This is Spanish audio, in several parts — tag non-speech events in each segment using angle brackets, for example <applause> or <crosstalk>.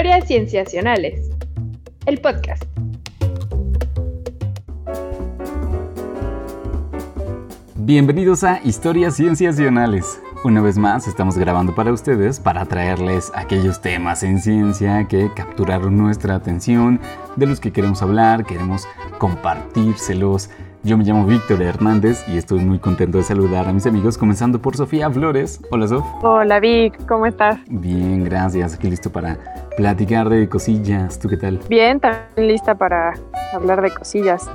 Historias Cienciacionales, el podcast. Bienvenidos a Historias Cienciacionales. Una vez más estamos grabando para ustedes para traerles aquellos temas en ciencia que capturaron nuestra atención, de los que queremos hablar, queremos compartírselos yo me llamo Víctor Hernández y estoy muy contento de saludar a mis amigos, comenzando por Sofía Flores. Hola, Sof. Hola, Vic, ¿cómo estás? Bien, gracias. Aquí listo para platicar de cosillas. ¿Tú qué tal? Bien, también lista para hablar de cosillas.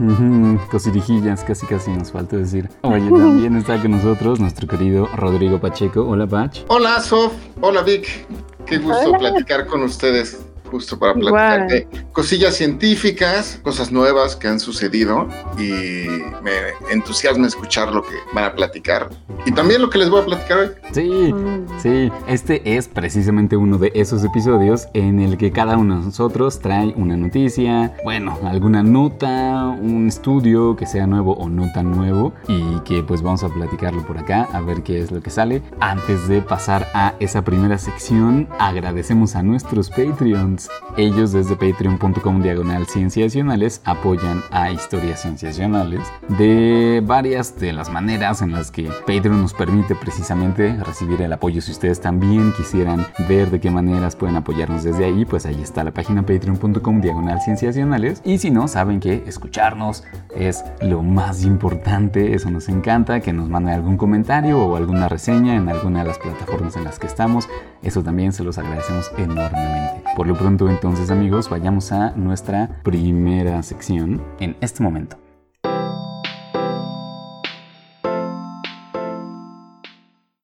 cosirijillas, casi casi nos falta decir. <laughs> Oye, también está con nosotros nuestro querido Rodrigo Pacheco. Hola, Pach. Hola, Sof. Hola, Vic. Qué gusto platicar con ustedes justo para platicar de cosillas científicas, cosas nuevas que han sucedido y me entusiasma escuchar lo que van a platicar y también lo que les voy a platicar hoy. Sí, mm. sí, este es precisamente uno de esos episodios en el que cada uno de nosotros trae una noticia, bueno, alguna nota, un estudio que sea nuevo o no tan nuevo y que pues vamos a platicarlo por acá a ver qué es lo que sale. Antes de pasar a esa primera sección, agradecemos a nuestros Patreons ellos desde patreon.com diagonal cienciacionales apoyan a historias cienciacionales de varias de las maneras en las que Patreon nos permite precisamente recibir el apoyo. Si ustedes también quisieran ver de qué maneras pueden apoyarnos desde ahí, pues ahí está la página patreon.com diagonal cienciacionales. Y si no, saben que escucharnos es lo más importante, eso nos encanta, que nos manden algún comentario o alguna reseña en alguna de las plataformas en las que estamos. Eso también se los agradecemos enormemente. Por lo pronto entonces amigos, vayamos a nuestra primera sección en este momento.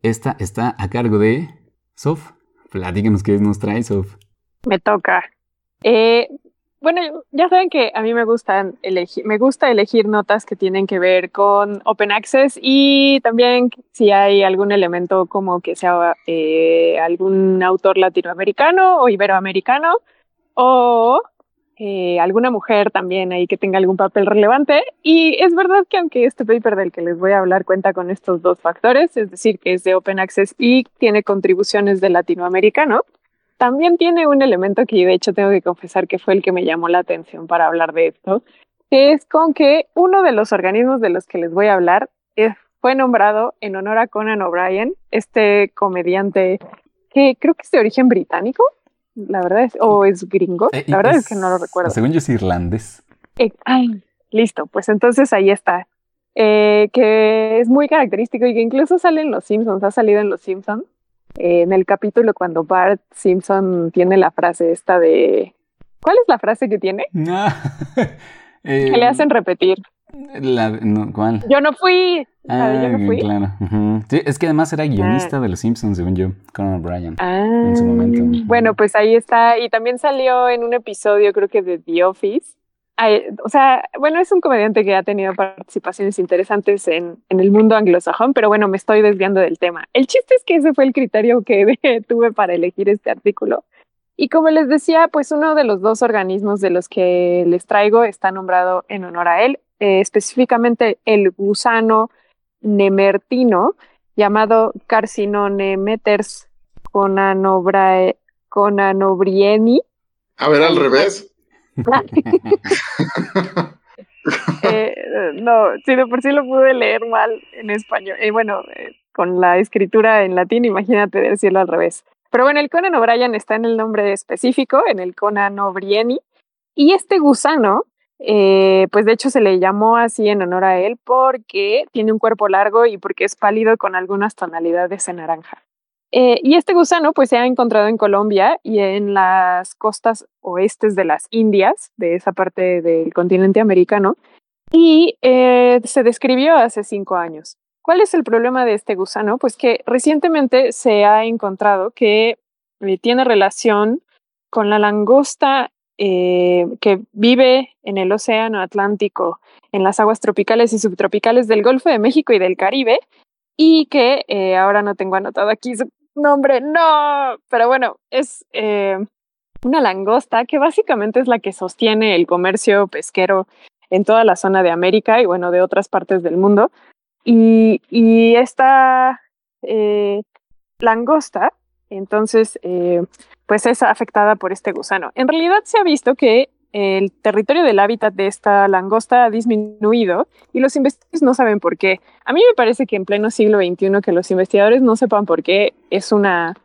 Esta está a cargo de Sof. Platícanos qué nos trae, Sof. Me toca. Eh, bueno, ya saben que a mí me gustan elegir, me gusta elegir notas que tienen que ver con Open Access y también si hay algún elemento como que sea eh, algún autor latinoamericano o iberoamericano o eh, alguna mujer también ahí que tenga algún papel relevante. Y es verdad que aunque este paper del que les voy a hablar cuenta con estos dos factores, es decir, que es de Open Access y tiene contribuciones de latinoamericano, también tiene un elemento que de hecho tengo que confesar que fue el que me llamó la atención para hablar de esto, que es con que uno de los organismos de los que les voy a hablar fue nombrado en honor a Conan O'Brien, este comediante que creo que es de origen británico, la verdad es, o es gringo, eh, la verdad es, que no lo recuerdo. Según yo es irlandés. Eh, ay, listo, pues entonces ahí está. Eh, que es muy característico y que incluso sale en Los Simpsons, ha salido en Los Simpsons en el capítulo cuando Bart Simpson tiene la frase esta de... ¿Cuál es la frase que tiene? <laughs> que le hacen repetir. ¿Cuál? Yo no fui. Ah, yo no fui. Claro. sí, es que además era guionista ah. de Los Simpsons, según yo, Conan O'Brien. Ah, en su momento. Bueno, pues ahí está. Y también salió en un episodio, creo que de The Office, o sea, bueno, es un comediante que ha tenido participaciones interesantes en, el mundo anglosajón, pero bueno, me estoy desviando del tema. El chiste es que ese fue el criterio que <laughs> tuve para elegir este artículo. Y como les decía, pues uno de los dos organismos de los que les traigo está nombrado en honor a él, eh, específicamente el gusano nemertino, llamado Carcinonemeters conanobrieni. A ver, al revés. <laughs> Eh, no, si de por sí lo pude leer mal en español. Y bueno, eh, con la escritura en latín, imagínate decirlo al revés. Pero bueno, el Conan O'Brien está en el nombre específico, en el Conan O'Brieni. Y este gusano, eh, pues de hecho se le llamó así en honor a él porque tiene un cuerpo largo y porque es pálido con algunas tonalidades en naranja. Eh, y este gusano pues se ha encontrado en Colombia y en las costas oestes de las Indias, de esa parte del continente americano, y eh, se describió hace cinco años. ¿Cuál es el problema de este gusano? Pues que recientemente se ha encontrado que eh, tiene relación con la langosta que vive en el Océano Atlántico, en las aguas tropicales y subtropicales del Golfo de México y del Caribe, y que ahora no tengo anotado aquí nombre, no. Pero bueno, es eh, una langosta que básicamente es la que sostiene el comercio pesquero en toda la zona de América y bueno, de otras partes del mundo. Y, esta eh, langosta, entonces, eh, pues es afectada por este gusano. En realidad se ha visto que el territorio del hábitat de esta langosta ha disminuido y los investigadores no saben por qué. A mí me parece que en pleno siglo XXI que los investigadores no sepan por qué es una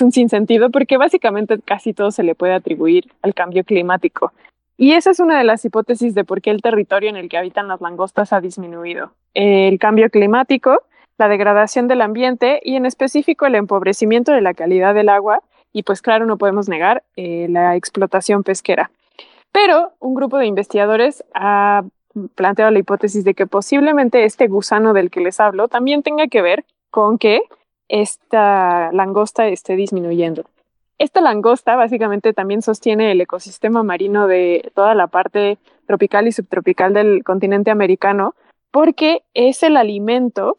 un sinsentido porque básicamente casi todo se le puede atribuir al cambio climático. Y esa es una de las hipótesis de por qué el territorio en el que habitan las langostas ha disminuido. El cambio climático, la degradación del ambiente y en específico el empobrecimiento de la calidad del agua y pues claro, no podemos negar eh, la explotación pesquera. Pero un grupo de investigadores ha planteado la hipótesis de que posiblemente este gusano del que les hablo también tenga que ver con que esta langosta esté disminuyendo. Esta langosta básicamente también sostiene el ecosistema marino de toda la parte tropical y subtropical del continente americano porque es el alimento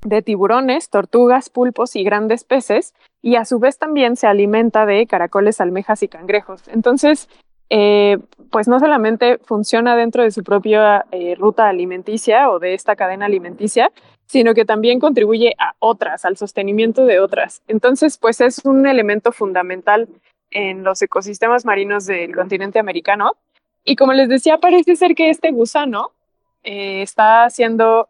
de tiburones, tortugas, pulpos y grandes peces y a su vez también se alimenta de caracoles, almejas y cangrejos. Entonces, eh, pues no solamente funciona dentro de su propia eh, ruta alimenticia o de esta cadena alimenticia, sino que también contribuye a otras, al sostenimiento de otras. Entonces, pues es un elemento fundamental en los ecosistemas marinos del continente americano. Y como les decía, parece ser que este gusano eh, está siendo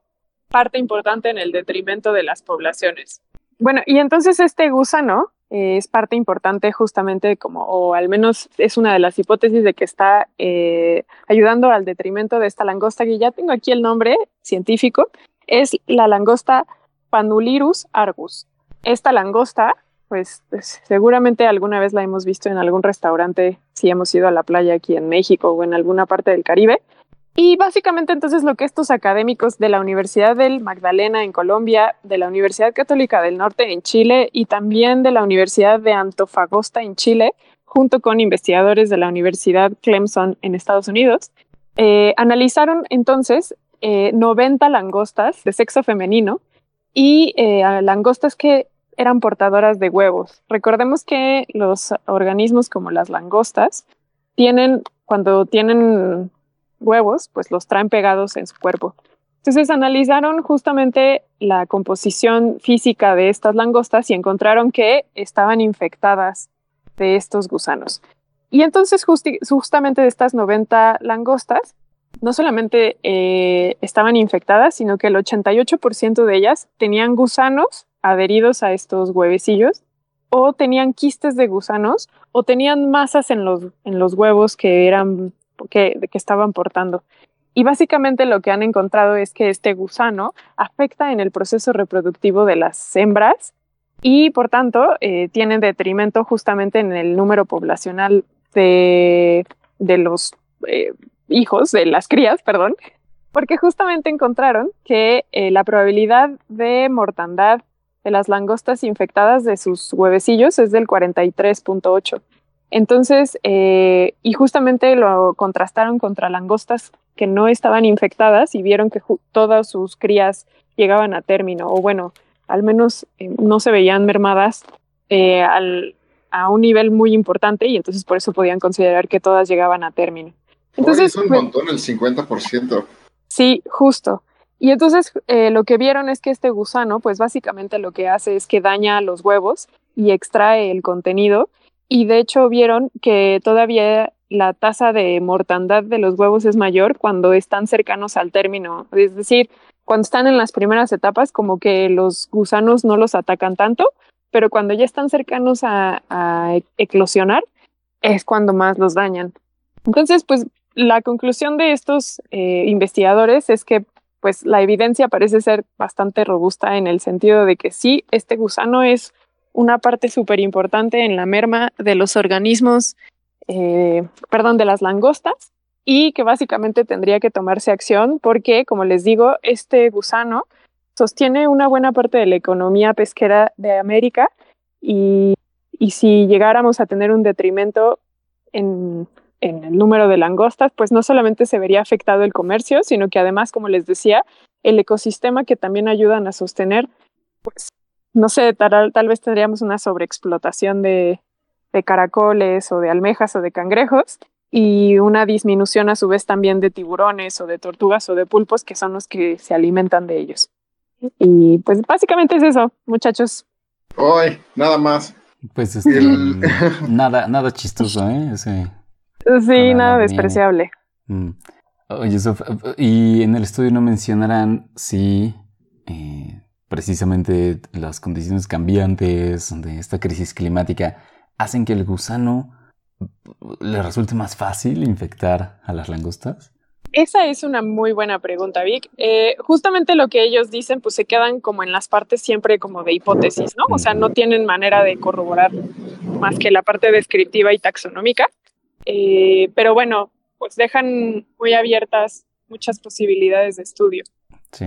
parte importante en el detrimento de las poblaciones. Bueno, y entonces este gusano eh, es parte importante justamente como, o al menos es una de las hipótesis de que está eh, ayudando al detrimento de esta langosta, que ya tengo aquí el nombre científico, es la langosta Panulirus argus. Esta langosta, pues, pues, seguramente alguna vez la hemos visto en algún restaurante si hemos ido a la playa aquí en México o en alguna parte del Caribe. Y básicamente entonces lo que estos académicos de la Universidad del Magdalena en Colombia, de la Universidad Católica del Norte en Chile y también de la Universidad de Antofagasta en Chile, junto con investigadores de la Universidad Clemson en Estados Unidos, eh, analizaron entonces 90 eh, langostas de sexo femenino y eh, langostas que eran portadoras de huevos. Recordemos que los organismos como las langostas tienen, cuando tienen huevos, pues los traen pegados en su cuerpo. Entonces analizaron justamente la composición física de estas langostas y encontraron que estaban infectadas de estos gusanos. Y entonces justamente de estas 90 langostas, no solamente eh, estaban infectadas, sino que el 88% de ellas tenían gusanos adheridos a estos huevecillos o tenían quistes de gusanos o tenían masas en los, en los huevos que eran que, estaban portando. Y básicamente lo que han encontrado es que este gusano afecta en el proceso reproductivo de las hembras y por tanto eh, tiene detrimento justamente en el número poblacional de, de los eh, hijos, de las crías, perdón, porque justamente encontraron que eh, la probabilidad de mortandad de las langostas infectadas de sus huevecillos es del 43.8. Entonces, eh, y justamente lo contrastaron contra langostas que no estaban infectadas y vieron que todas sus crías llegaban a término, o bueno, al menos eh, no se veían mermadas a un nivel muy importante y entonces por eso podían considerar que todas llegaban a término. Entonces, es un montón el 50%. Sí, justo. Y entonces eh, lo que vieron es que este gusano, pues básicamente lo que hace es que daña los huevos y extrae el contenido. Y de hecho vieron que todavía la tasa de mortandad de los huevos es mayor cuando están cercanos al término. Es decir, cuando están en las primeras etapas, como que los gusanos no los atacan tanto, pero cuando ya están cercanos a, eclosionar, es cuando más los dañan. Entonces, pues la conclusión de estos eh, investigadores es que pues la evidencia parece ser bastante robusta en el sentido de que sí, este gusano es una parte súper importante en la merma de los organismos, eh, perdón, de las langostas y que básicamente tendría que tomarse acción porque, como les digo, este gusano sostiene una buena parte de la economía pesquera de América y, y si llegáramos a tener un detrimento en en el número de langostas, pues no solamente se vería afectado el comercio, sino que además, como les decía, el ecosistema que también ayudan a sostener, pues no sé, tal, tal vez tendríamos una sobreexplotación de, de caracoles o de almejas o de cangrejos y una disminución a su vez también de tiburones o de tortugas o de pulpos que son los que se alimentan de ellos. Y pues básicamente es eso, muchachos. Hoy, nada más. Pues este, <laughs> nada, nada chistoso, ¿eh? sí, nada despreciable. Mm. Oye, y en el estudio no mencionarán si eh, precisamente las condiciones cambiantes de esta crisis climática hacen que el gusano le resulte más fácil infectar a las langostas. Esa es una muy buena pregunta, Vic. Eh, justamente lo que ellos dicen, pues se quedan como en las partes siempre como de hipótesis, ¿no? O sea, no tienen manera de corroborar más que la parte descriptiva y taxonómica. Eh, pero bueno, pues dejan muy abiertas muchas posibilidades de estudio. Sí.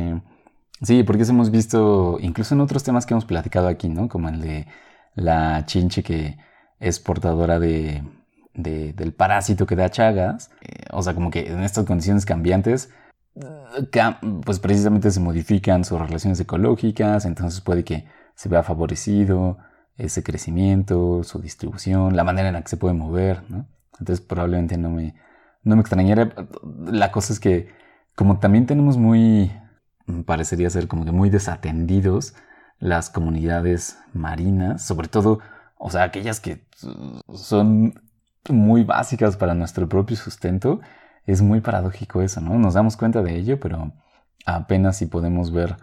Sí, porque eso hemos visto incluso en otros temas que hemos platicado aquí, ¿no? Como el de la chinche que es portadora de, del parásito que da chagas. Eh, o sea, como que en estas condiciones cambiantes, pues precisamente se modifican sus relaciones ecológicas, entonces puede que se vea favorecido ese crecimiento, su distribución, la manera en la que se puede mover, ¿no? Entonces probablemente no me, no me extrañaría. La cosa es que como también tenemos muy, parecería ser como que muy desatendidos las comunidades marinas, sobre todo, o sea, aquellas que son muy básicas para nuestro propio sustento, es muy paradójico eso, ¿no? Nos damos cuenta de ello, pero apenas si podemos ver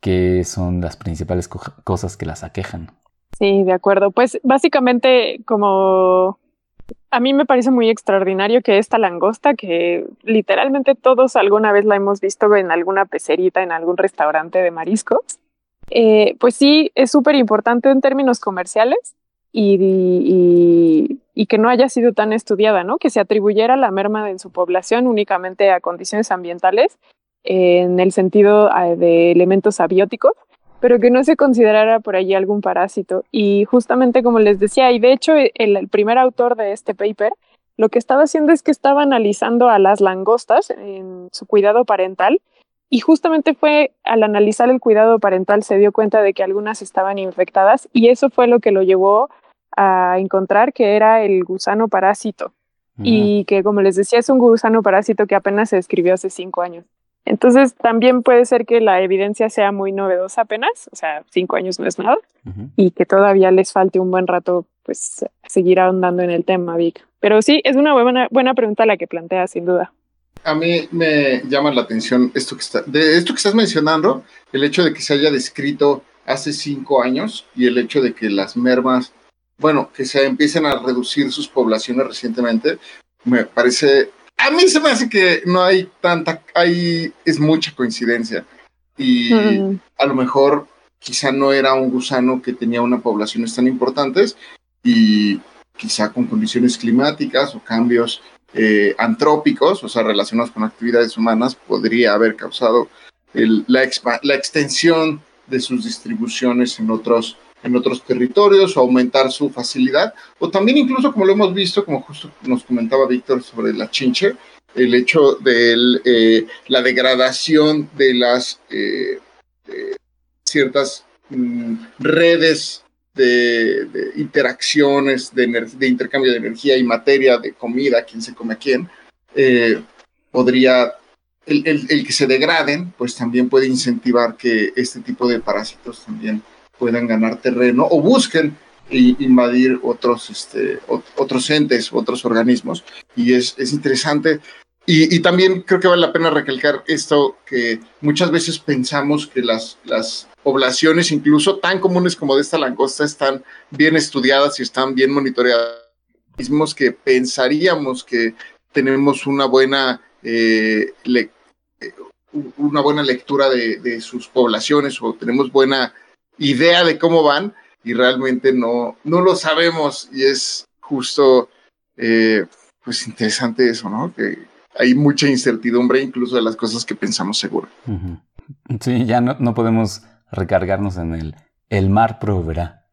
qué son las principales cosas que las aquejan. Sí, de acuerdo. Pues básicamente como a mí me parece muy extraordinario que esta langosta, que literalmente todos alguna vez la hemos visto en alguna pecerita, en algún restaurante de mariscos, eh, pues sí, es súper importante en términos comerciales y, que no haya sido tan estudiada, ¿no? Que se atribuyera la merma en su población únicamente a condiciones ambientales en el sentido eh, de elementos abióticos pero que no se considerara por allí algún parásito. Y justamente como les decía, y de hecho el, primer autor de este paper lo que estaba haciendo es que estaba analizando a las langostas en su cuidado parental y justamente fue al analizar el cuidado parental se dio cuenta de que algunas estaban infectadas y eso fue lo que lo llevó a encontrar que era el gusano parásito y que como les decía es un gusano parásito que apenas se describió hace cinco años. Entonces también puede ser que la evidencia sea muy novedosa apenas, o sea, cinco años no es nada, y que todavía les falte un buen rato, pues, seguir ahondando en el tema, Vic. Pero sí, es una buena, buena pregunta la que plantea, sin duda. A mí me llama la atención esto que, está, de esto que estás mencionando, el hecho de que se haya descrito hace cinco años y el hecho de que las mermas, bueno, que se empiecen a reducir sus poblaciones recientemente, me parece a mí se me hace que no hay tanta, hay, es mucha coincidencia. Y a lo mejor quizá no era un gusano que tenía una poblaciones tan importantes y quizá con condiciones climáticas o cambios eh, antrópicos, o sea, relacionados con actividades humanas, podría haber causado la, la extensión de sus distribuciones en otros en otros territorios o aumentar su facilidad, o también incluso como lo hemos visto, como justo nos comentaba Víctor sobre la chinche, el hecho de eh, la degradación de las eh, ciertas mm, redes de, interacciones, de, intercambio de energía y materia, de comida, quién se come a quién, eh, podría, el, el que se degraden, pues también puede incentivar que este tipo de parásitos también puedan ganar terreno o busquen invadir otros, este, otros entes, otros organismos. Y es, es interesante. Y, también creo que vale la pena recalcar esto, que muchas veces pensamos que las, las poblaciones, incluso tan comunes como de esta langosta, están bien estudiadas y están bien monitoreadas. Mismos que pensaríamos que tenemos una buena, eh, eh, una buena lectura de, de, sus poblaciones o tenemos buena idea de cómo van y realmente no, no lo sabemos y es justo eh, pues interesante eso, ¿no? Que hay mucha incertidumbre incluso de las cosas que pensamos seguro. Sí, ya no, no, podemos recargarnos en el, el mar proveerá.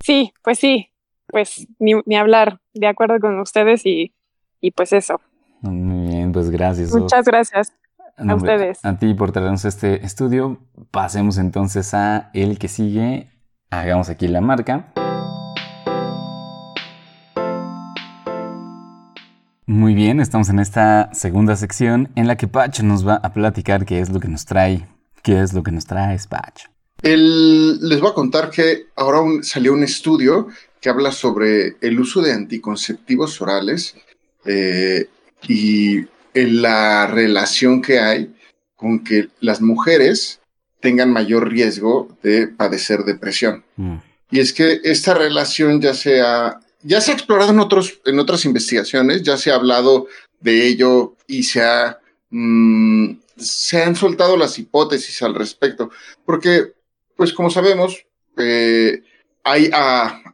Sí, pues sí, pues ni, ni, hablar, de acuerdo con ustedes y, y pues eso. Muy bien, pues gracias. Muchas gracias. A ustedes. A ti por traernos este estudio. Pasemos entonces a el que sigue. Hagamos aquí la marca. Muy bien, estamos en esta segunda sección en la que Patch nos va a platicar qué es lo que nos trae. ¿Qué es lo que nos trae, Patch? les voy a contar que ahora salió un estudio que habla sobre el uso de anticonceptivos orales eh, y la relación que hay con que las mujeres tengan mayor riesgo de padecer depresión. Mm. Y es que esta relación ya se ha, ya se ha explorado en, otros, en otras investigaciones, ya se ha hablado de ello y se, ha, mm, se han soltado las hipótesis al respecto, porque, pues como sabemos, eh, hay,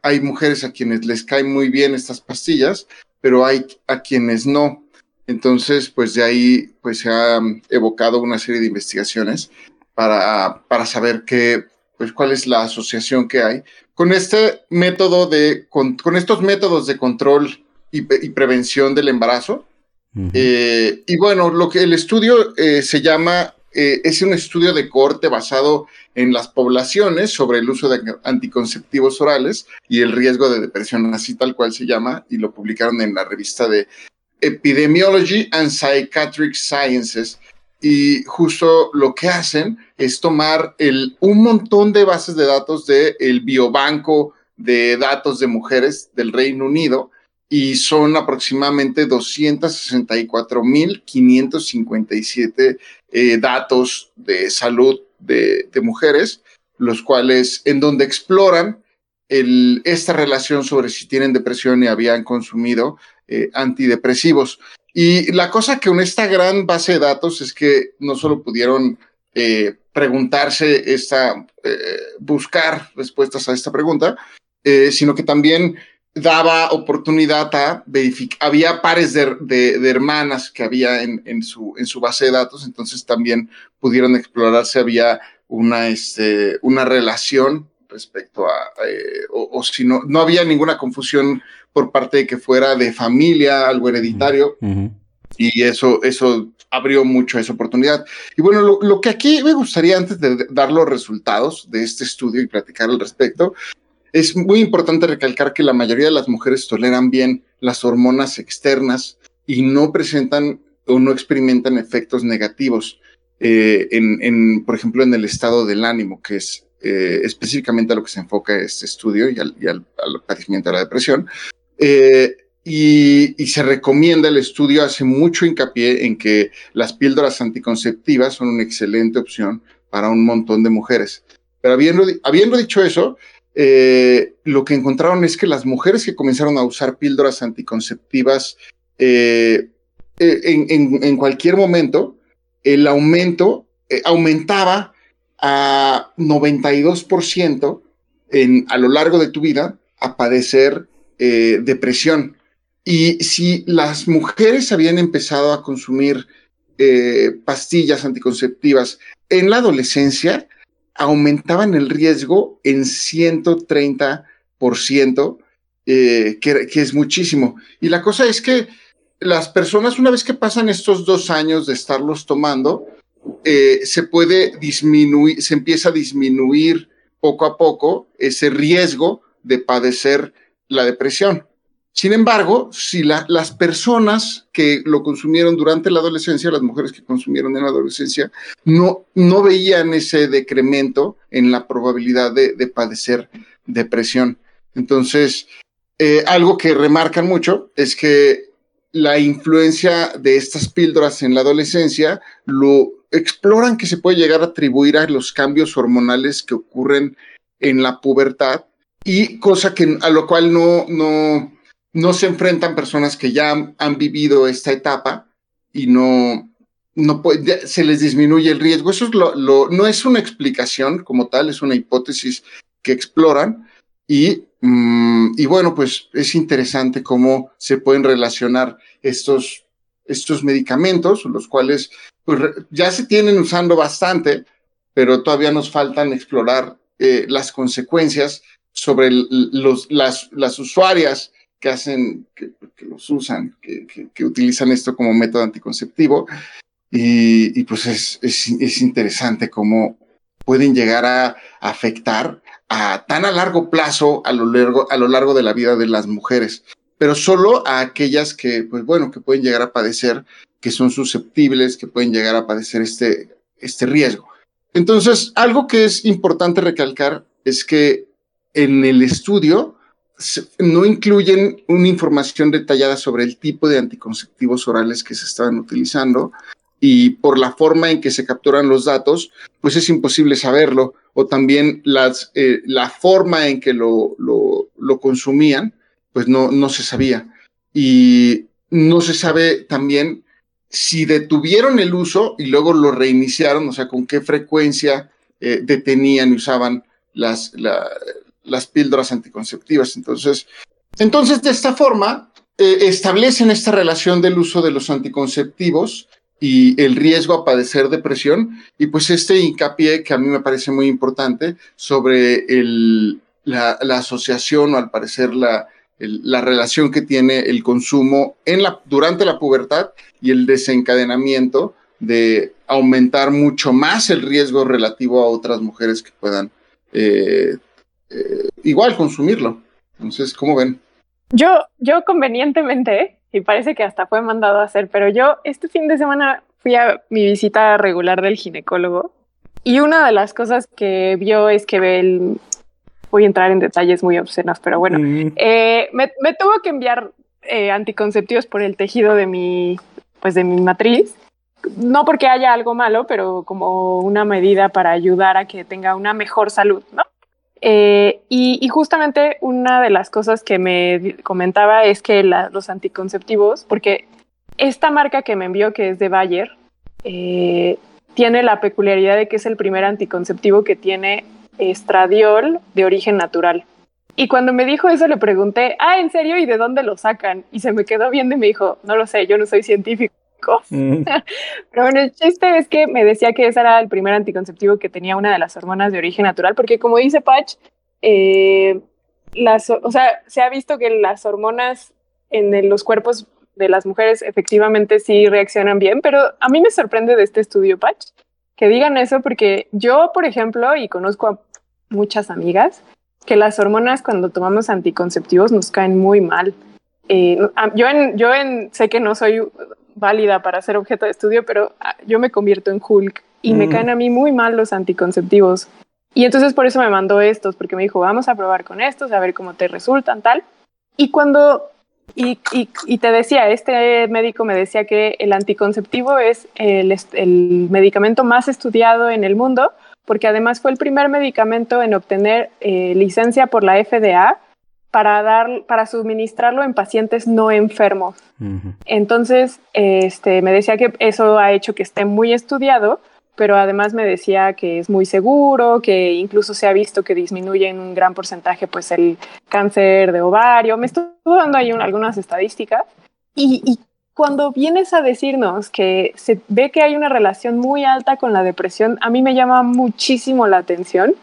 hay mujeres a quienes les caen muy bien estas pastillas, pero hay a quienes no. Entonces, pues de ahí pues se ha evocado una serie de investigaciones para, para saber qué, pues cuál es la asociación que hay con este método de, con, estos métodos de control y, prevención del embarazo. Eh, y bueno, lo que el estudio eh, se llama, eh, es un estudio de corte basado en las poblaciones sobre el uso de anticonceptivos orales y el riesgo de depresión, así tal cual se llama, y lo publicaron en la revista de Epidemiology and Psychiatric Sciences. Y justo lo que hacen es tomar el, un montón de bases de datos del el biobanco de datos de mujeres del Reino Unido y son aproximadamente 264.557 eh, datos de salud de, de, mujeres, los cuales en donde exploran esta relación sobre si tienen depresión y habían consumido eh, antidepresivos. Y la cosa que con esta gran base de datos es que no solo pudieron eh, preguntarse esta, eh, buscar respuestas a esta pregunta, sino que también daba oportunidad a verificar, había pares de, de, hermanas que había en, en, su, en su base de datos, entonces también pudieron explorar si había una, este, una relación respecto a, o, o, si no, no había ninguna confusión por parte de que fuera de familia, algo hereditario. Y eso, eso abrió mucho esa oportunidad. Y bueno, lo, que aquí me gustaría, antes de dar los resultados de este estudio y platicar al respecto, es muy importante recalcar que la mayoría de las mujeres toleran bien las hormonas externas y no presentan o no experimentan efectos negativos, eh, en, por ejemplo, en el estado del ánimo, que es eh, específicamente a lo que se enfoca este estudio y al, y al padecimiento de la depresión. Eh, y, se recomienda el estudio, hace mucho hincapié en que las píldoras anticonceptivas son una excelente opción para un montón de mujeres. Pero habiendo, habiendo dicho eso, eh, lo que encontraron es que las mujeres que comenzaron a usar píldoras anticonceptivas eh, en, en, cualquier momento, el aumento aumentaba a 92% en, a lo largo de tu vida a padecer eh, depresión. Y si las mujeres habían empezado a consumir eh, pastillas anticonceptivas en la adolescencia, aumentaban el riesgo en 130%, eh, que, que es muchísimo. Y la cosa es que las personas, una vez que pasan estos dos años de estarlos tomando, se puede disminuir, se empieza a disminuir poco a poco ese riesgo de padecer la depresión. Sin embargo, si las personas que lo consumieron durante la adolescencia, las mujeres que consumieron en la adolescencia, no, no veían ese decremento en la probabilidad de, padecer depresión. Entonces, eh, algo que remarcan mucho es que la influencia de estas píldoras en la adolescencia lo exploran que se puede llegar a atribuir a los cambios hormonales que ocurren en la pubertad y cosa que a lo cual no, no, no se enfrentan personas que ya han, vivido esta etapa y no, no se les disminuye el riesgo. Eso es lo, lo, no es una explicación como tal, es una hipótesis que exploran y, mm, y bueno, pues es interesante cómo se pueden relacionar estos, estos medicamentos, los cuales pues, ya se tienen usando bastante, pero todavía nos faltan explorar eh, las consecuencias sobre los, las, las usuarias que hacen, que, los usan, que, que, utilizan esto como método anticonceptivo. Y, y pues es, es, es, interesante cómo pueden llegar a afectar a tan a largo plazo a lo largo, a lo largo de la vida de las mujeres, pero solo a aquellas que, pues bueno, que pueden llegar a padecer, que son susceptibles, que pueden llegar a padecer este, este riesgo. Entonces, algo que es importante recalcar es que en el estudio no incluyen una información detallada sobre el tipo de anticonceptivos orales que se estaban utilizando y por la forma en que se capturan los datos, pues es imposible saberlo, o también las, eh, la forma en que lo, lo, consumían, pues no, no se sabía. Y no se sabe también si detuvieron el uso y luego lo reiniciaron, o sea, con qué frecuencia eh, detenían y usaban las, las píldoras anticonceptivas. Entonces, entonces de esta forma, eh, establecen esta relación del uso de los anticonceptivos y el riesgo a padecer depresión y pues este hincapié que a mí me parece muy importante sobre el, la, asociación o al parecer la, la relación que tiene el consumo en la, durante la pubertad y el desencadenamiento de aumentar mucho más el riesgo relativo a otras mujeres que puedan eh, eh, igual consumirlo. Entonces, ¿cómo ven? Yo, yo convenientemente, y parece que hasta fue mandado a hacer, pero yo este fin de semana fui a mi visita regular del ginecólogo y una de las cosas que vio es que ve el, voy a entrar en detalles muy obscenos, pero bueno, mm. eh, me, tuvo que enviar eh, anticonceptivos por el tejido de mi, pues de mi matriz. No porque haya algo malo, pero como una medida para ayudar a que tenga una mejor salud, ¿no? Eh, y, justamente una de las cosas que me comentaba es que los anticonceptivos, porque esta marca que me envió, que es de Bayer, tiene la peculiaridad de que es el primer anticonceptivo que tiene estradiol de origen natural. Y cuando me dijo eso le pregunté, ah, ¿en serio? ¿Y de dónde lo sacan? Y se me quedó viendo y me dijo, no lo sé, yo no soy científico. Mm. <laughs> Pero bueno, el chiste es que me decía que ese era el primer anticonceptivo que tenía una de las hormonas de origen natural, porque como dice Patch, eh, las, o sea, se ha visto que las hormonas en los cuerpos de las mujeres efectivamente sí reaccionan bien, pero a mí me sorprende de este estudio, Patch, que digan eso porque yo, por ejemplo, y conozco a muchas amigas que las hormonas cuando tomamos anticonceptivos nos caen muy mal. Eh, yo en, yo en, sé que no soy válida para ser objeto de estudio, pero ah, yo me convierto en Hulk y me mm. caen a mí muy mal los anticonceptivos. Y entonces por eso me mandó estos, porque me dijo, vamos a probar con estos, a ver cómo te resultan, tal. Y cuando, y, y, te decía, este médico me decía que el anticonceptivo es el, el medicamento más estudiado en el mundo porque además fue el primer medicamento en obtener eh, licencia por la FDA para, dar, para suministrarlo en pacientes no enfermos. Entonces, este, me decía que eso ha hecho que esté muy estudiado, pero además me decía que es muy seguro, que incluso se ha visto que disminuye en un gran porcentaje pues el cáncer de ovario. Me estuvo dando ahí algunas estadísticas y, y, cuando vienes a decirnos que se ve que hay una relación muy alta con la depresión, a mí me llama muchísimo la atención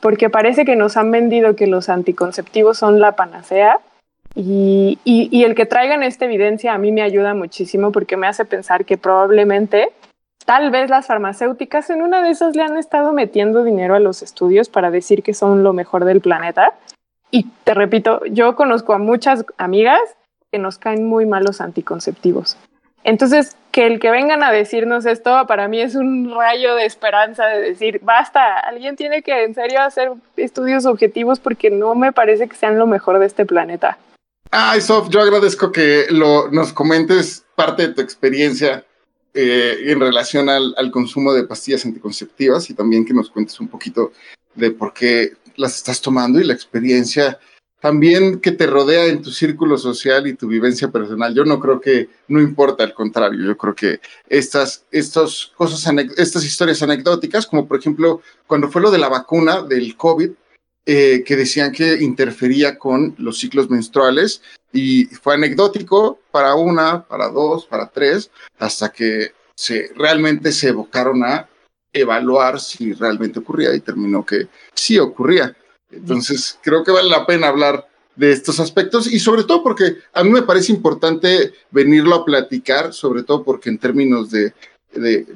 porque parece que nos han vendido que los anticonceptivos son la panacea y, el que traigan esta evidencia a mí me ayuda muchísimo porque me hace pensar que probablemente tal vez las farmacéuticas en una de esas le han estado metiendo dinero a los estudios para decir que son lo mejor del planeta. Y te repito, yo conozco a muchas amigas que nos caen muy mal los anticonceptivos. Entonces, que el que vengan a decirnos esto para mí es un rayo de esperanza de decir, basta, alguien tiene que en serio hacer estudios objetivos porque no me parece que sean lo mejor de este planeta. Ay, Sof, yo agradezco que nos comentes parte de tu experiencia eh, en relación al, consumo de pastillas anticonceptivas y también que nos cuentes un poquito de por qué las estás tomando y la experiencia también que te rodea en tu círculo social y tu vivencia personal. Yo no creo que no importa, al contrario, yo creo que estas, estas cosas, estas historias anecdóticas, como por ejemplo cuando fue lo de la vacuna del COVID, eh, que decían que interfería con los ciclos menstruales y fue anecdótico para una, para dos, para tres, hasta que se, realmente se evocaron a evaluar si realmente ocurría y terminó que sí ocurría. Entonces, creo que vale la pena hablar de estos aspectos y sobre todo porque a mí me parece importante venirlo a platicar, sobre todo porque en términos de,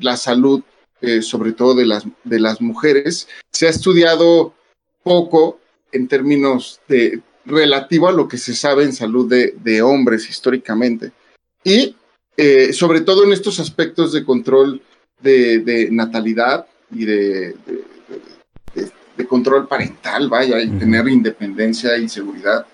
la salud, eh, sobre todo de las, de las mujeres, se ha estudiado poco en términos de relativo a lo que se sabe en salud de, hombres históricamente. Y eh, sobre todo en estos aspectos de control de, de natalidad, y de, de, control parental, vaya, y tener independencia y seguridad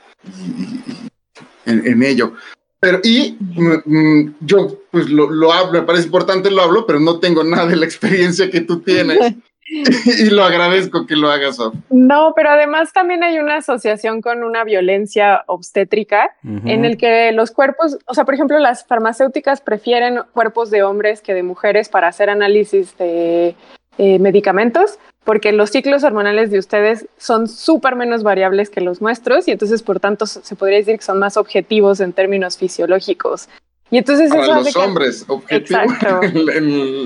en, ello. Pero, y mm, mm, yo, pues lo, lo hablo, me parece importante, lo hablo, pero no tengo nada de la experiencia que tú tienes. <laughs> <laughs> y lo agradezco que lo hagas. No, pero además también hay una asociación con una violencia obstétrica en el que los cuerpos, o sea, por ejemplo, las farmacéuticas prefieren cuerpos de hombres que de mujeres para hacer análisis de eh, medicamentos, porque los ciclos hormonales de ustedes son súper menos variables que los nuestros y entonces, por tanto, se podría decir que son más objetivos en términos fisiológicos. Y entonces Para los hombres, objetivos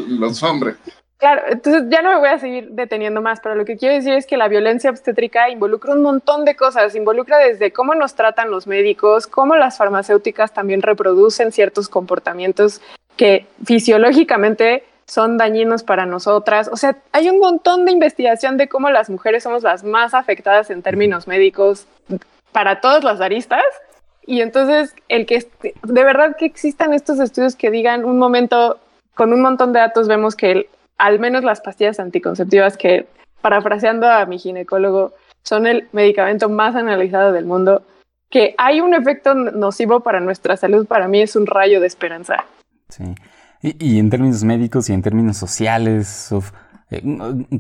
los hombres. Claro, entonces ya no me voy a seguir deteniendo más, pero lo que quiero decir es que la violencia obstétrica involucra un montón de cosas, involucra desde cómo nos tratan los médicos, cómo las farmacéuticas también reproducen ciertos comportamientos que fisiológicamente son dañinos para nosotras. O sea, hay un montón de investigación de cómo las mujeres somos las más afectadas en términos médicos para todas las aristas. Y entonces, el que de verdad que existan estos estudios que digan un momento, con un montón de datos, vemos que el al menos las pastillas anticonceptivas que, parafraseando a mi ginecólogo, son el medicamento más analizado del mundo, que hay un efecto nocivo para nuestra salud, para mí es un rayo de esperanza. Sí. Y, en términos médicos y en términos sociales, eh,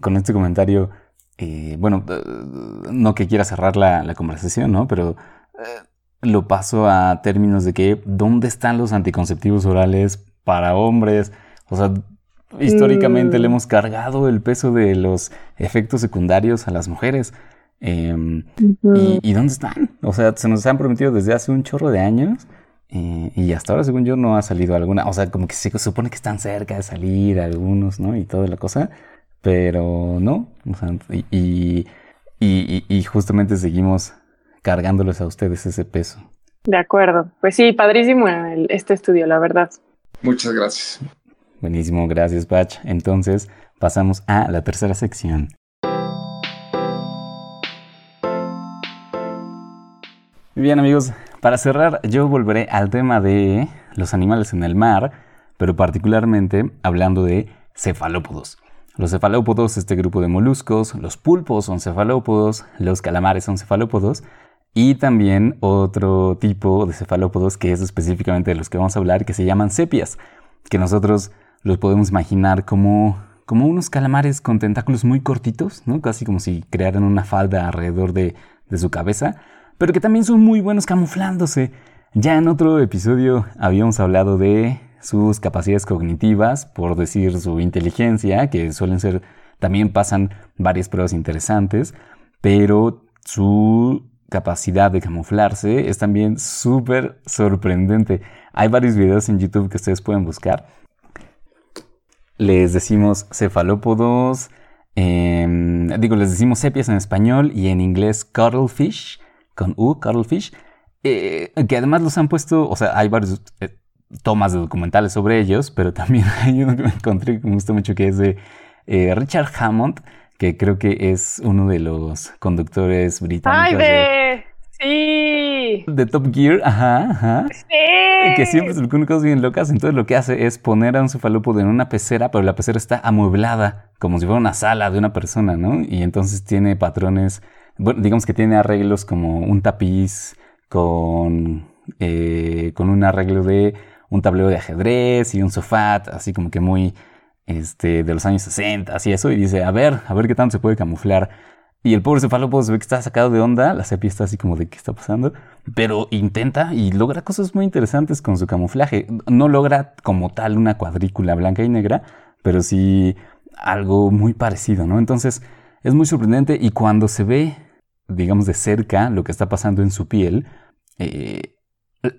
con este comentario, eh, bueno, eh, no que quiera cerrar la, conversación, ¿no? Pero lo paso a términos de que, ¿dónde están los anticonceptivos orales para hombres? O sea, Históricamente le mm. hemos cargado el peso de los efectos secundarios a las mujeres. Em, y, dónde están? O sea, se nos han prometido desde hace un chorro de años eh, y hasta ahora, según yo, no ha salido alguna. O sea, como que se supone que están cerca de salir algunos, ¿no? Y toda la cosa, pero no. O sea, y, y justamente seguimos cargándoles a ustedes ese peso. De acuerdo. Pues sí, padrísimo este estudio, la verdad. Muchas gracias. Buenísimo, gracias Patch. Entonces pasamos a la tercera sección. Bien amigos, para cerrar yo volveré al tema de los animales en el mar, pero particularmente hablando de cefalópodos. Los cefalópodos, este grupo de moluscos, los pulpos son cefalópodos, los calamares son cefalópodos y también otro tipo de cefalópodos que es específicamente de los que vamos a hablar que se llaman sepias, que nosotros los podemos imaginar como, como unos calamares con tentáculos muy cortitos, ¿no? casi como si crearan una falda alrededor de, de su cabeza, pero que también son muy buenos camuflándose. Ya en otro episodio habíamos hablado de sus capacidades cognitivas, por decir su inteligencia, que suelen ser, también pasan varias pruebas interesantes, pero su capacidad de camuflarse es también súper sorprendente. Hay varios videos en YouTube que ustedes pueden buscar les decimos cefalópodos, em, digo, les decimos sepias en español y en inglés cuttlefish, con U, cuttlefish, eh, que además los han puesto, o sea, hay varios eh, tomas de documentales sobre ellos, pero <laughs> también hay uno que me encontré que me gusta mucho que es de eh, Richard Hammond, que creo que es uno de los conductores británicos. ¡Ay, de... Sí. De Top Gear, ajá, ajá. Sí. Que siempre se le cosas bien locas. Entonces lo que hace es poner a un cefalópodo en una pecera, pero la pecera está amueblada, como si fuera una sala de una persona, ¿no? Y entonces tiene patrones, bueno, digamos que tiene arreglos como un tapiz con, eh, con un arreglo de un tablero de ajedrez y un sofá, así como que muy este, de los años 60, así eso. Y dice, a ver, a ver qué tanto se puede camuflar y el pobre cefalópodo se ve que está sacado de onda, la sepia está así como de qué está pasando, pero intenta y logra cosas muy interesantes con su camuflaje. No logra como tal una cuadrícula blanca y negra, pero sí algo muy parecido, ¿no? Entonces es muy sorprendente y cuando se ve, digamos, de cerca lo que está pasando en su piel, eh,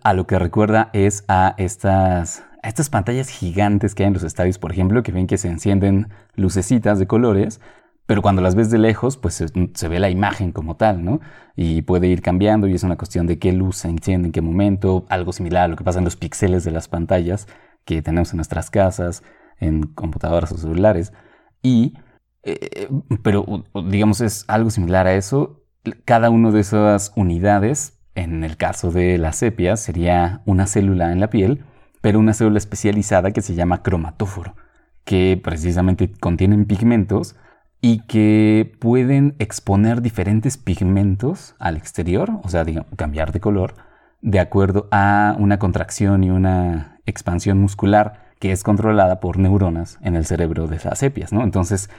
a lo que recuerda es a estas, a estas pantallas gigantes que hay en los estadios, por ejemplo, que ven que se encienden lucecitas de colores pero cuando las ves de lejos, pues se, ve la imagen como tal, ¿no? Y puede ir cambiando y es una cuestión de qué luz se enciende en qué momento, algo similar a lo que pasa en los píxeles de las pantallas que tenemos en nuestras casas, en computadoras o celulares. Y, eh, pero digamos, es algo similar a eso. Cada una de esas unidades, en el caso de la sepia, sería una célula en la piel, pero una célula especializada que se llama cromatóforo que precisamente contienen pigmentos y que pueden exponer diferentes pigmentos al exterior, o sea, cambiar de color, de acuerdo a una contracción y una expansión muscular que es controlada por neuronas en el cerebro de las sepias, ¿no? Entonces,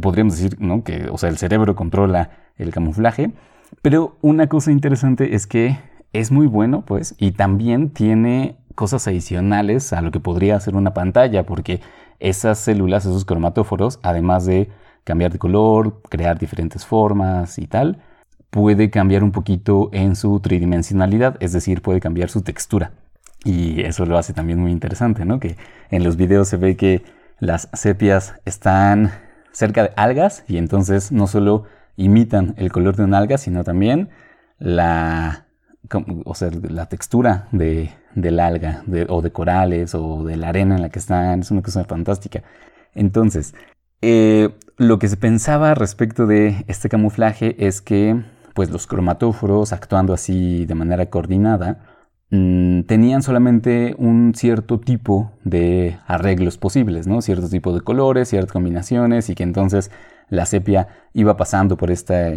podríamos decir, ¿no? Que, o sea, el cerebro controla el camuflaje, pero una cosa interesante es que es muy bueno, pues, y también tiene cosas adicionales a lo que podría ser una pantalla, porque esas células, esos cromatóforos, además de cambiar de color, crear diferentes formas y tal, puede cambiar un poquito en su tridimensionalidad, es decir, puede cambiar su textura. Y eso lo hace también muy interesante, ¿no? Que en los videos se ve que las sepias están cerca de algas y entonces no solo imitan el color de una alga, sino también la, o sea, la textura de, del alga o de corales o de la arena en la que están. Es una cosa fantástica. Entonces, eh, lo que se pensaba respecto de este camuflaje es que pues los cromatóforos actuando así de manera coordinada Mm, tenían solamente un cierto tipo de arreglos posibles, ¿no? Cierto tipo de colores, ciertas combinaciones y que entonces la sepia iba pasando por esta,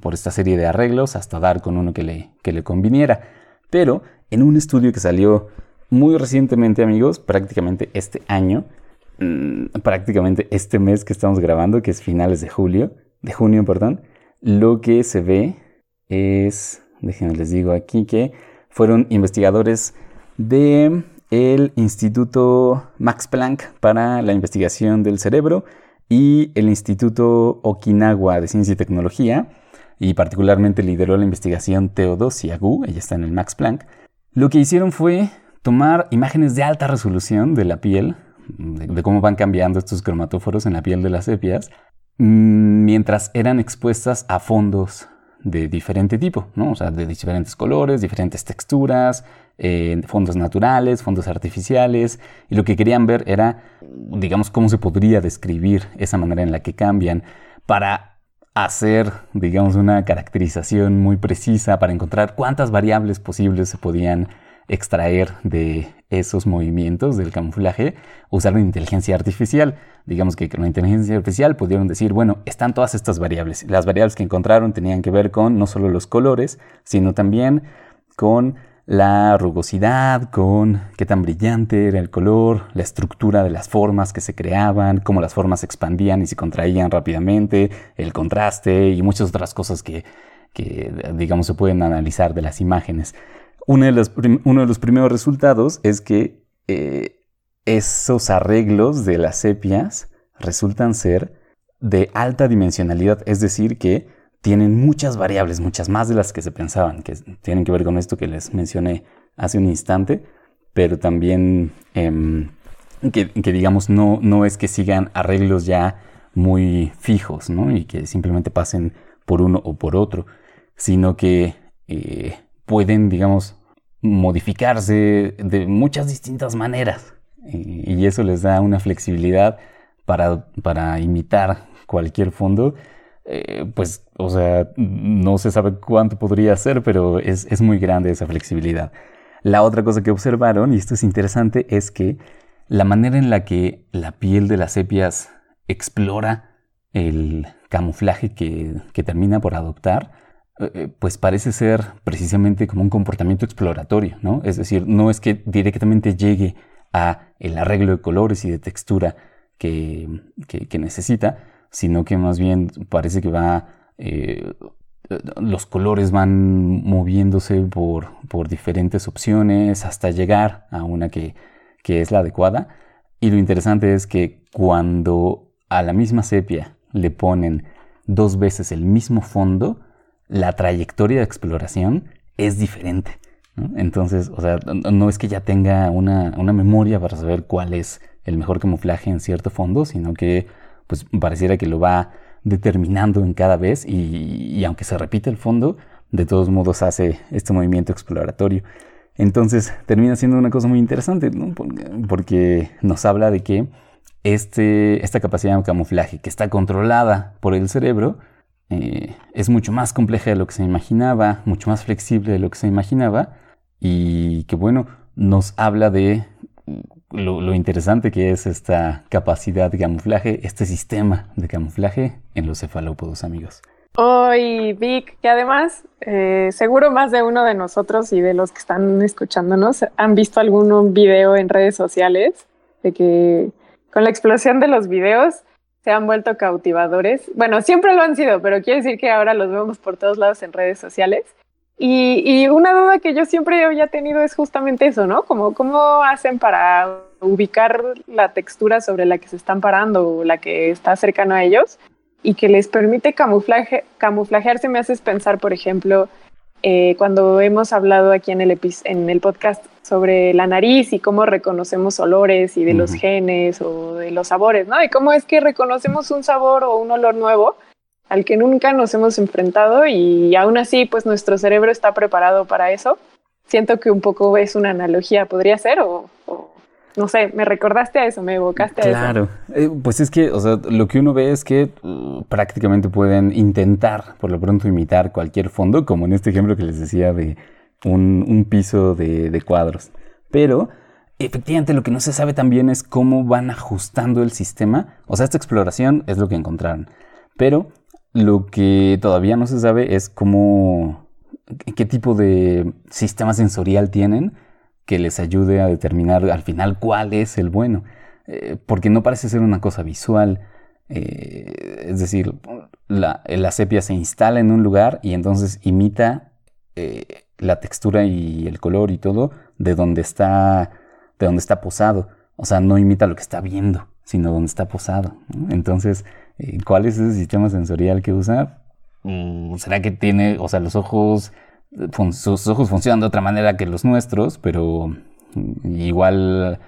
por esta serie de arreglos hasta dar con uno que le, que le conviniera. Pero en un estudio que salió muy recientemente, amigos, prácticamente este año, mm, prácticamente este mes que estamos grabando, que es finales de julio, de junio, perdón, lo que se ve es, déjenme les digo aquí que fueron investigadores de el Instituto Max Planck para la investigación del cerebro y el Instituto Okinawa de Ciencia y Tecnología, y particularmente lideró la investigación Teodosia Gu, ella está en el Max Planck. Lo que hicieron fue tomar imágenes de alta resolución de la piel, de, cómo van cambiando estos cromatóforos en la piel de las sepias, mm, mientras eran expuestas a fondos de diferente tipo, ¿no? O sea, de diferentes colores, diferentes texturas, eh, fondos naturales, fondos artificiales, y lo que querían ver era, digamos, cómo se podría describir esa manera en la que cambian para hacer, digamos, una caracterización muy precisa, para encontrar cuántas variables posibles se podían extraer de esos movimientos del camuflaje, usar la inteligencia artificial. Digamos que con la inteligencia artificial pudieron decir, bueno, están todas estas variables. Las variables que encontraron tenían que ver con no solo los colores, sino también con la rugosidad, con qué tan brillante era el color, la estructura de las formas que se creaban, cómo las formas se expandían y se contraían rápidamente, el contraste y muchas otras cosas que, que digamos, se pueden analizar de las imágenes uno de los, uno de los primeros resultados es que eh, esos arreglos de las sepias resultan ser de alta dimensionalidad, es decir, que tienen muchas variables, muchas más de las que se pensaban, que tienen que ver con esto que les mencioné hace un instante, pero también em, que, digamos no, no es que sigan arreglos ya muy fijos, ¿no? Y que simplemente pasen por uno o por otro, sino que eh, pueden, digamos, modificarse de muchas distintas maneras. Y eso les da una flexibilidad para, para imitar cualquier fondo. Eh, pues, o sea, no se sabe cuánto podría ser, pero es, es muy grande esa flexibilidad. La otra cosa que observaron, y esto es interesante, es que la manera en la que la piel de las sepias explora el camuflaje que, que termina por adoptar, eh, eh, pues parece ser precisamente como un comportamiento exploratorio, ¿no? Es decir, no es que directamente llegue a el arreglo de colores y de textura que, necesita, sino que más bien parece que va, eh, los colores van moviéndose por, por, diferentes opciones hasta llegar a una que, que es la adecuada. Y lo interesante es que cuando a la misma sepia le ponen dos veces el mismo fondo, la trayectoria de exploración es diferente. Entonces, o sea, no es que ya tenga una, memoria para saber cuál es el mejor camuflaje en cierto fondo, sino que pues pareciera que lo va determinando en cada vez y, aunque se repite el fondo, de todos modos hace este movimiento exploratorio. Entonces termina siendo una cosa muy interesante, porque nos habla de que este, esta capacidad de camuflaje que está controlada por el cerebro, eh, es mucho más compleja de lo que se imaginaba, mucho más flexible de lo que se imaginaba y que bueno, nos habla de lo, interesante que es esta capacidad de camuflaje, este sistema de camuflaje en los cefalópodos, amigos. Hoy, Vic, que además eh, seguro más de uno de nosotros y de los que están escuchándonos han visto algún video en redes sociales de que con la explosión de los videos se han vuelto cautivadores. Bueno, siempre lo han sido, pero quiere decir que ahora los vemos por todos lados en redes sociales. Y, una duda que yo siempre había tenido es justamente eso, ¿no? Como, ¿Cómo hacen para ubicar la textura sobre la que se están parando o la que está cercana a ellos y que les permite camuflaje, camuflajearse? Me haces pensar, por ejemplo, eh, cuando hemos hablado aquí en el, en el podcast sobre la nariz y cómo reconocemos olores y de los genes o de los sabores, ¿no? Y cómo es que reconocemos un sabor o un olor nuevo al que nunca nos hemos enfrentado y aún así, pues nuestro cerebro está preparado para eso. Siento que un poco es una analogía, podría ser, o, no sé, me recordaste a eso, me evocaste a eso. Claro, eh, pues es que, o sea, lo que uno ve es que uh, prácticamente pueden intentar, por lo pronto, imitar cualquier fondo, como en este ejemplo que les decía de un, piso de, de cuadros. Pero efectivamente lo que no se sabe también es cómo van ajustando el sistema. O sea, esta exploración es lo que encontraron. Pero lo que todavía no se sabe es cómo, qué tipo de sistema sensorial tienen que les ayude a determinar al final cuál es el bueno. Eh, porque no parece ser una cosa visual. Eh, es decir, la, sepia se instala en un lugar y entonces imita eh, la textura y el color y todo de donde está, de donde está posado. O sea, no imita lo que está viendo, sino donde está posado. Entonces, ¿Cuál es ese sistema sensorial que usa? Mm, ¿Será que tiene, o sea, los ojos, sus ojos funcionan de otra manera que los nuestros, pero igual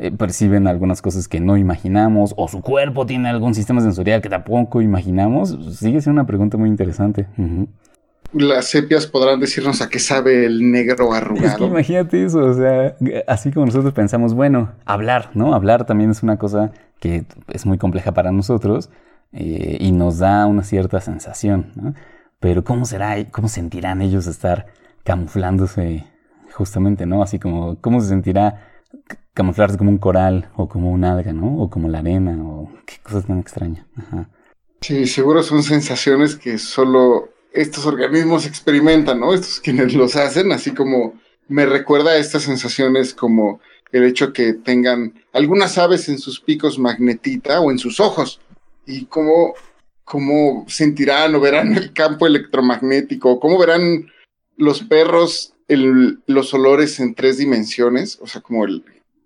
eh, perciben algunas cosas que no imaginamos, o su cuerpo tiene algún sistema sensorial que tampoco imaginamos? Sigue siendo una pregunta muy interesante. Las sepias podrán decirnos a qué sabe el negro arrugado. imagínate eso, o sea, así como nosotros pensamos, bueno, hablar, ¿no? Hablar también es una cosa que es muy compleja para nosotros eh, y nos da una cierta sensación, ¿no? Pero ¿cómo será, cómo sentirán ellos estar camuflándose justamente, ¿no? Así como, ¿cómo se sentirá camuflarse como un coral o como un alga, ¿no? O como la arena o qué cosas tan extrañas. Sí, seguro son sensaciones que solo estos organismos experimentan, ¿no? Estos quienes los hacen, así como me recuerda a estas sensaciones como el hecho que tengan algunas aves en sus picos magnetita o en sus ojos, y cómo, cómo sentirán o verán el campo electromagnético, cómo verán los perros los olores en tres dimensiones, o sea, como el,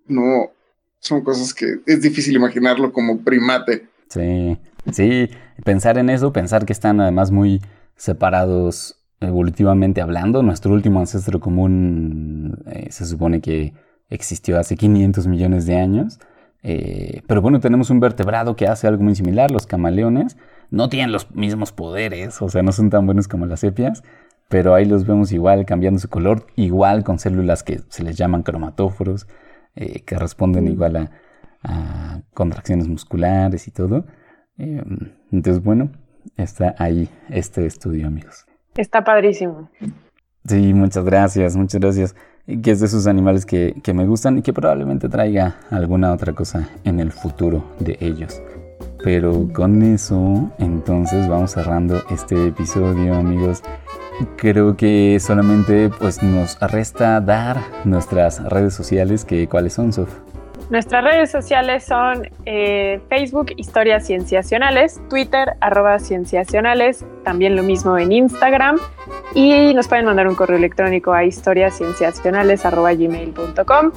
no, son cosas que es difícil imaginarlo como primate. Sí, sí, pensar en eso, pensar que están además muy separados evolutivamente hablando. Nuestro último ancestro común eh, se supone que existió hace 500 millones de años. Eh, pero bueno, tenemos un vertebrado que hace algo muy similar, los camaleones. No tienen los mismos poderes, o sea, no son tan buenos como las sepias, pero ahí los vemos igual cambiando su color, igual con células que se les llaman cromatóforos, eh, que responden mm. igual a, contracciones musculares y todo. Eh, entonces, bueno, está ahí este estudio, amigos. Está padrísimo. Sí, muchas gracias, muchas gracias que es de esos animales que, que, me gustan y que probablemente traiga alguna otra cosa en el futuro de ellos. Pero con eso, entonces vamos cerrando este episodio, amigos. Creo que solamente pues nos resta dar nuestras redes sociales, que cuáles son, Sof. Nuestras redes sociales son eh, Facebook Historias Cienciacionales, Twitter arroba Cienciacionales, también lo mismo en Instagram y nos pueden mandar un correo electrónico a historiascienciacionales arroba gmail.com.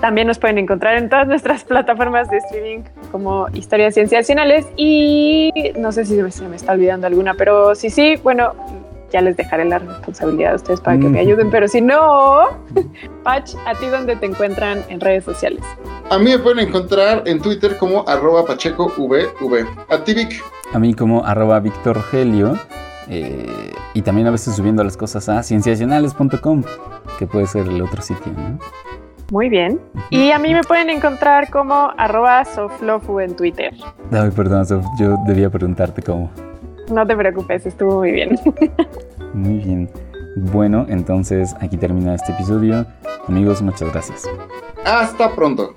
También nos pueden encontrar en todas nuestras <laughs> plataformas de streaming como Historias Cienciacionales y no sé si se me está olvidando alguna, pero sí, sí, bueno, ya les dejaré la responsabilidad a ustedes para que me ayuden, pero si no, <laughs> Pach, ¿a ti dónde te encuentran en redes sociales? A mí me pueden encontrar en Twitter como arroba pachecovv. A ti, Vic. A mí como arroba Víctor Helio. Eh, y también a veces subiendo las cosas a cienciacionales.com, que puede ser el otro sitio, ¿no? Muy bien. Y a mí me pueden encontrar como arroba soflofu en Twitter. Ay, perdón, Sof, yo debía preguntarte cómo. No te preocupes, estuvo muy bien. <laughs> Muy bien. Bueno, entonces aquí termina este episodio. Amigos, muchas gracias. Hasta pronto.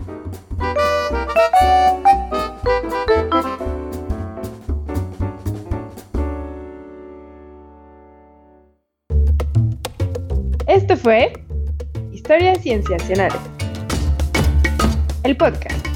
Esto fue Historias Cienciacionales, el podcast